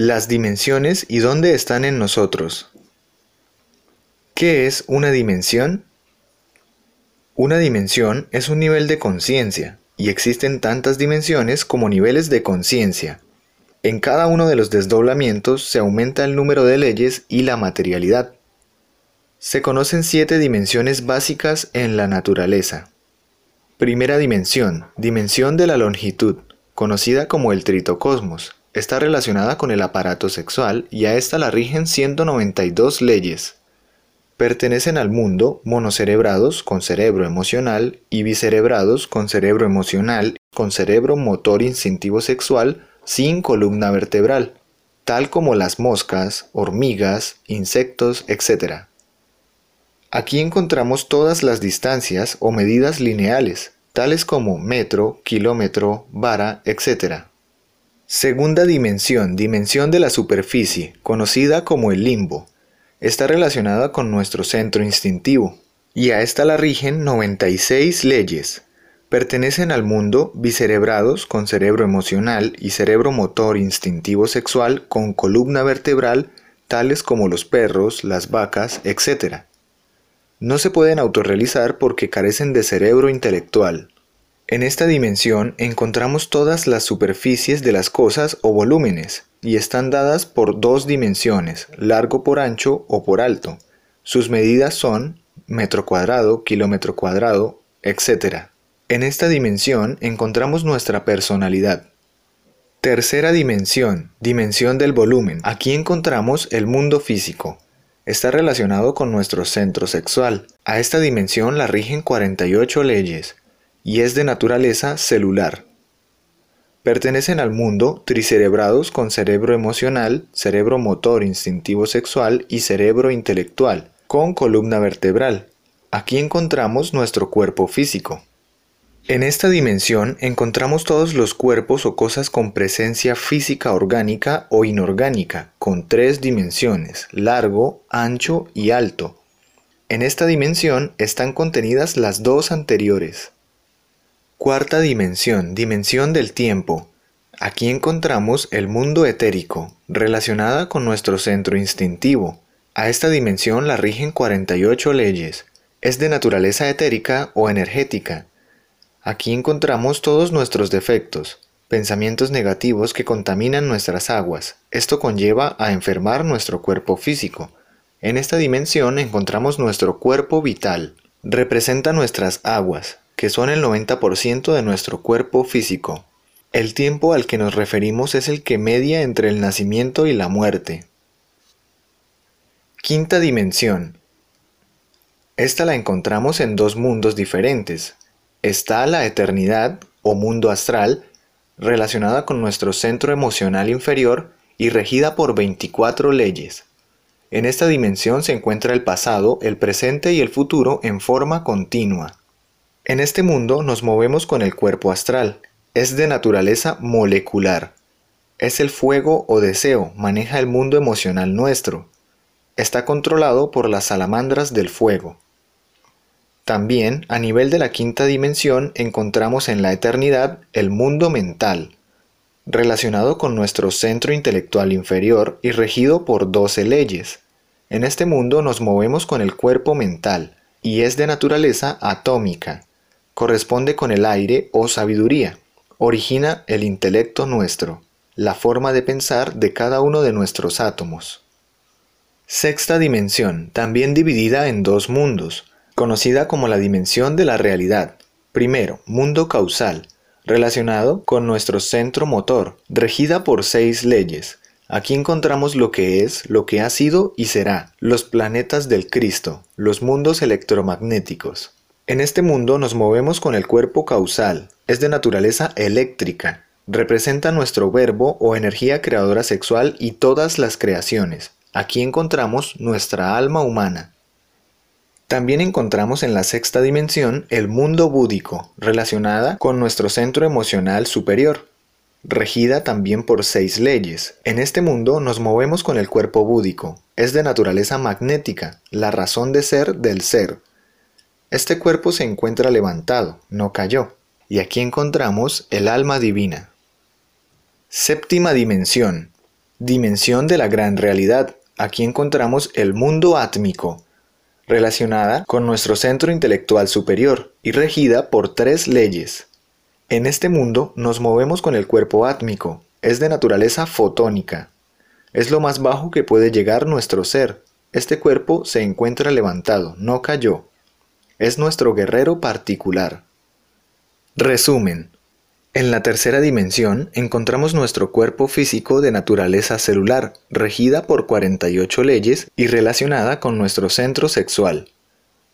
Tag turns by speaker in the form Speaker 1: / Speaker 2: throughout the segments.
Speaker 1: Las dimensiones y dónde están en nosotros. ¿Qué es una dimensión? Una dimensión es un nivel de conciencia, y existen tantas dimensiones como niveles de conciencia. En cada uno de los desdoblamientos se aumenta el número de leyes y la materialidad. Se conocen siete dimensiones básicas en la naturaleza. Primera dimensión, dimensión de la longitud, conocida como el tritocosmos. Está relacionada con el aparato sexual y a esta la rigen 192 leyes. Pertenecen al mundo monocerebrados con cerebro emocional y bicerebrados con cerebro emocional, con cerebro motor instintivo sexual, sin columna vertebral, tal como las moscas, hormigas, insectos, etc. Aquí encontramos todas las distancias o medidas lineales, tales como metro, kilómetro, vara, etc. Segunda dimensión, dimensión de la superficie, conocida como el limbo. Está relacionada con nuestro centro instintivo, y a esta la rigen 96 leyes, Pertenecen al mundo bicerebrados con cerebro emocional y cerebro motor instintivo sexual con columna vertebral, tales como los perros, las vacas, etc. No se pueden autorrealizar porque carecen de cerebro intelectual. En esta dimensión encontramos todas las superficies de las cosas o volúmenes, y están dadas por dos dimensiones, largo por ancho o por alto. Sus medidas son metro cuadrado, kilómetro cuadrado, etc. En esta dimensión encontramos nuestra personalidad. Tercera dimensión, dimensión del volumen. Aquí encontramos el mundo físico. Está relacionado con nuestro centro sexual. A esta dimensión la rigen 48 leyes y es de naturaleza celular. Pertenecen al mundo tricerebrados con cerebro emocional, cerebro motor instintivo sexual y cerebro intelectual, con columna vertebral. Aquí encontramos nuestro cuerpo físico. En esta dimensión encontramos todos los cuerpos o cosas con presencia física orgánica o inorgánica, con tres dimensiones, largo, ancho y alto. En esta dimensión están contenidas las dos anteriores. Cuarta dimensión, dimensión del tiempo. Aquí encontramos el mundo etérico, relacionada con nuestro centro instintivo. A esta dimensión la rigen 48 leyes. Es de naturaleza etérica o energética Aquí encontramos todos nuestros defectos, pensamientos negativos que contaminan nuestras aguas. Esto conlleva a enfermar nuestro cuerpo físico. En esta dimensión encontramos nuestro cuerpo vital. Representa nuestras aguas, que son el 90% de nuestro cuerpo físico. El tiempo al que nos referimos es el que media entre el nacimiento y la muerte. Quinta dimensión. Esta la encontramos en dos mundos diferentes, está la eternidad o mundo astral, relacionada con nuestro centro emocional inferior y regida por 24 leyes. En esta dimensión se encuentra el pasado, el presente y el futuro en forma continua. En este mundo nos movemos con el cuerpo astral, es de naturaleza molecular. Es el fuego o deseo, maneja el mundo emocional nuestro. Está controlado por las salamandras del fuego. También, a nivel de la quinta dimensión, encontramos en la eternidad el mundo mental, relacionado con nuestro centro intelectual inferior y regido por doce leyes. En este mundo nos movemos con el cuerpo mental, y es de naturaleza atómica. Corresponde con el aire o sabiduría. Origina el intelecto nuestro, la forma de pensar de cada uno de nuestros átomos. Sexta dimensión, también dividida en dos mundos, conocida como la dimensión de la realidad. Primero, mundo causal, relacionado con nuestro centro motor, regida por seis leyes. Aquí encontramos lo que es, lo que ha sido y será, los planetas del Cristo, los mundos electromagnéticos. En este mundo nos movemos con el cuerpo causal, es de naturaleza eléctrica, representa nuestro verbo o energía creadora sexual y todas las creaciones. Aquí encontramos nuestra alma humana, también encontramos en la sexta dimensión el mundo búdico, relacionada con nuestro centro emocional superior, regida también por seis leyes. En este mundo nos movemos con el cuerpo búdico, es de naturaleza magnética, la razón de ser del ser. Este cuerpo se encuentra levantado, no cayó, y aquí encontramos el alma divina. Séptima dimensión. Dimensión de la gran realidad. Aquí encontramos el mundo átmico, relacionada con nuestro centro intelectual superior y regida por tres leyes. En este mundo nos movemos con el cuerpo átmico, es de naturaleza fotónica. Es lo más bajo que puede llegar nuestro ser. Este cuerpo se encuentra levantado, no cayó. Es nuestro guerrero particular. Resumen. En la tercera dimensión encontramos nuestro cuerpo físico de naturaleza celular, regida por 48 leyes y relacionada con nuestro centro sexual.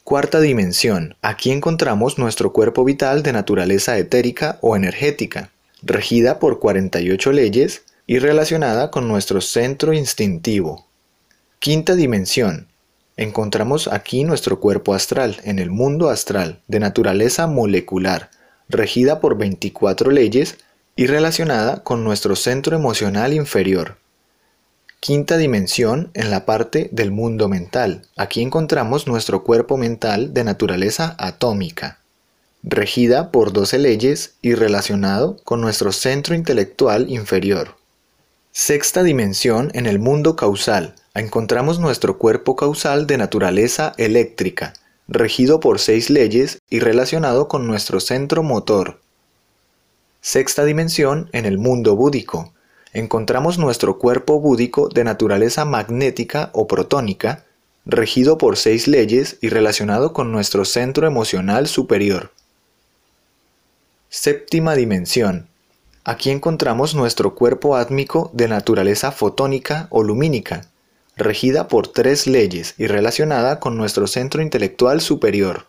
Speaker 1: Cuarta dimensión. Aquí encontramos nuestro cuerpo vital de naturaleza etérica o energética, regida por 48 leyes y relacionada con nuestro centro instintivo. Quinta dimensión. Encontramos aquí nuestro cuerpo astral, en el mundo astral, de naturaleza molecular, regida por 24 leyes y relacionada con nuestro centro emocional inferior. Quinta dimensión en la parte del mundo mental. Aquí encontramos nuestro cuerpo mental de naturaleza atómica, regida por 12 leyes y relacionado con nuestro centro intelectual inferior. Sexta dimensión en el mundo causal. Encontramos nuestro cuerpo causal de naturaleza eléctrica, regido por seis leyes y relacionado con nuestro centro motor. Sexta dimensión en el mundo búdico. Encontramos nuestro cuerpo búdico de naturaleza magnética o protónica, regido por seis leyes y relacionado con nuestro centro emocional superior. Séptima dimensión. Aquí encontramos nuestro cuerpo átmico de naturaleza fotónica o lumínica, regida por tres leyes y relacionada con nuestro centro intelectual superior.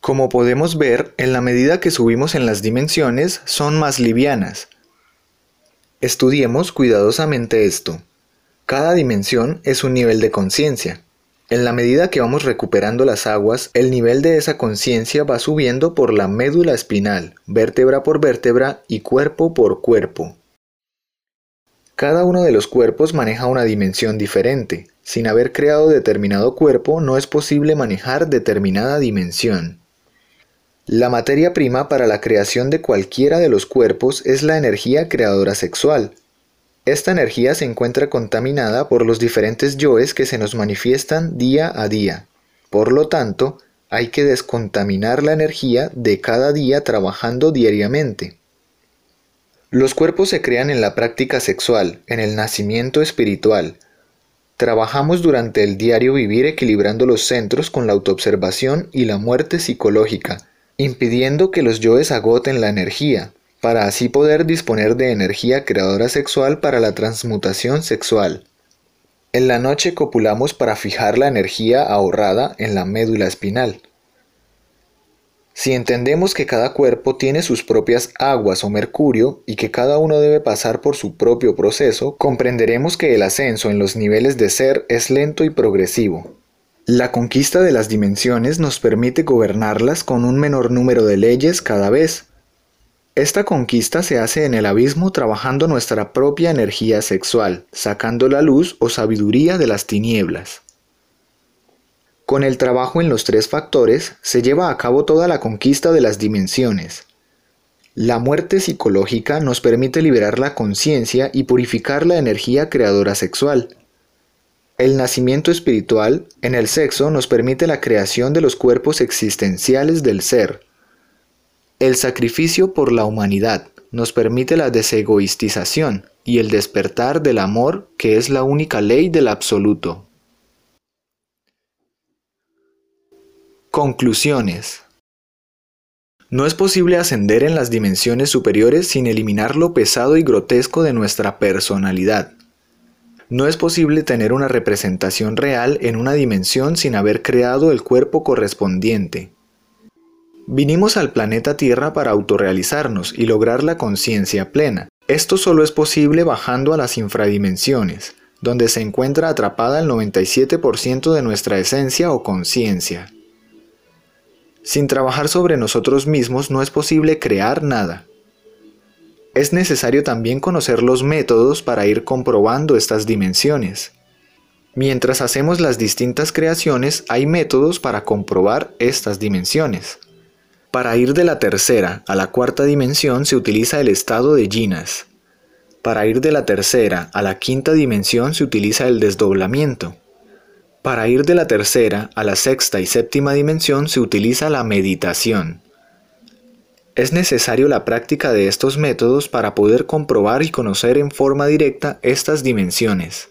Speaker 1: Como podemos ver, en la medida que subimos en las dimensiones, son más livianas. Estudiemos cuidadosamente esto. Cada dimensión es un nivel de conciencia. En la medida que vamos recuperando las aguas, el nivel de esa conciencia va subiendo por la médula espinal, vértebra por vértebra y cuerpo por cuerpo. Cada uno de los cuerpos maneja una dimensión diferente. Sin haber creado determinado cuerpo no es posible manejar determinada dimensión. La materia prima para la creación de cualquiera de los cuerpos es la energía creadora sexual. Esta energía se encuentra contaminada por los diferentes yoes que se nos manifiestan día a día. Por lo tanto, hay que descontaminar la energía de cada día trabajando diariamente. Los cuerpos se crean en la práctica sexual, en el nacimiento espiritual. Trabajamos durante el diario vivir equilibrando los centros con la autoobservación y la muerte psicológica, impidiendo que los yoes agoten la energía, para así poder disponer de energía creadora sexual para la transmutación sexual. En la noche copulamos para fijar la energía ahorrada en la médula espinal. Si entendemos que cada cuerpo tiene sus propias aguas o mercurio y que cada uno debe pasar por su propio proceso, comprenderemos que el ascenso en los niveles de ser es lento y progresivo. La conquista de las dimensiones nos permite gobernarlas con un menor número de leyes cada vez. Esta conquista se hace en el abismo trabajando nuestra propia energía sexual, sacando la luz o sabiduría de las tinieblas. Con el trabajo en los tres factores se lleva a cabo toda la conquista de las dimensiones. La muerte psicológica nos permite liberar la conciencia y purificar la energía creadora sexual. El nacimiento espiritual en el sexo nos permite la creación de los cuerpos existenciales del ser. El sacrificio por la humanidad nos permite la desegoistización y el despertar del amor que es la única ley del absoluto. Conclusiones. No es posible ascender en las dimensiones superiores sin eliminar lo pesado y grotesco de nuestra personalidad. No es posible tener una representación real en una dimensión sin haber creado el cuerpo correspondiente. Vinimos al planeta Tierra para autorrealizarnos y lograr la conciencia plena. Esto solo es posible bajando a las infradimensiones, donde se encuentra atrapada el 97% de nuestra esencia o conciencia. Sin trabajar sobre nosotros mismos no es posible crear nada. Es necesario también conocer los métodos para ir comprobando estas dimensiones. Mientras hacemos las distintas creaciones hay métodos para comprobar estas dimensiones. Para ir de la tercera a la cuarta dimensión se utiliza el estado de Ginas. Para ir de la tercera a la quinta dimensión se utiliza el desdoblamiento. Para ir de la tercera a la sexta y séptima dimensión se utiliza la meditación. Es necesario la práctica de estos métodos para poder comprobar y conocer en forma directa estas dimensiones.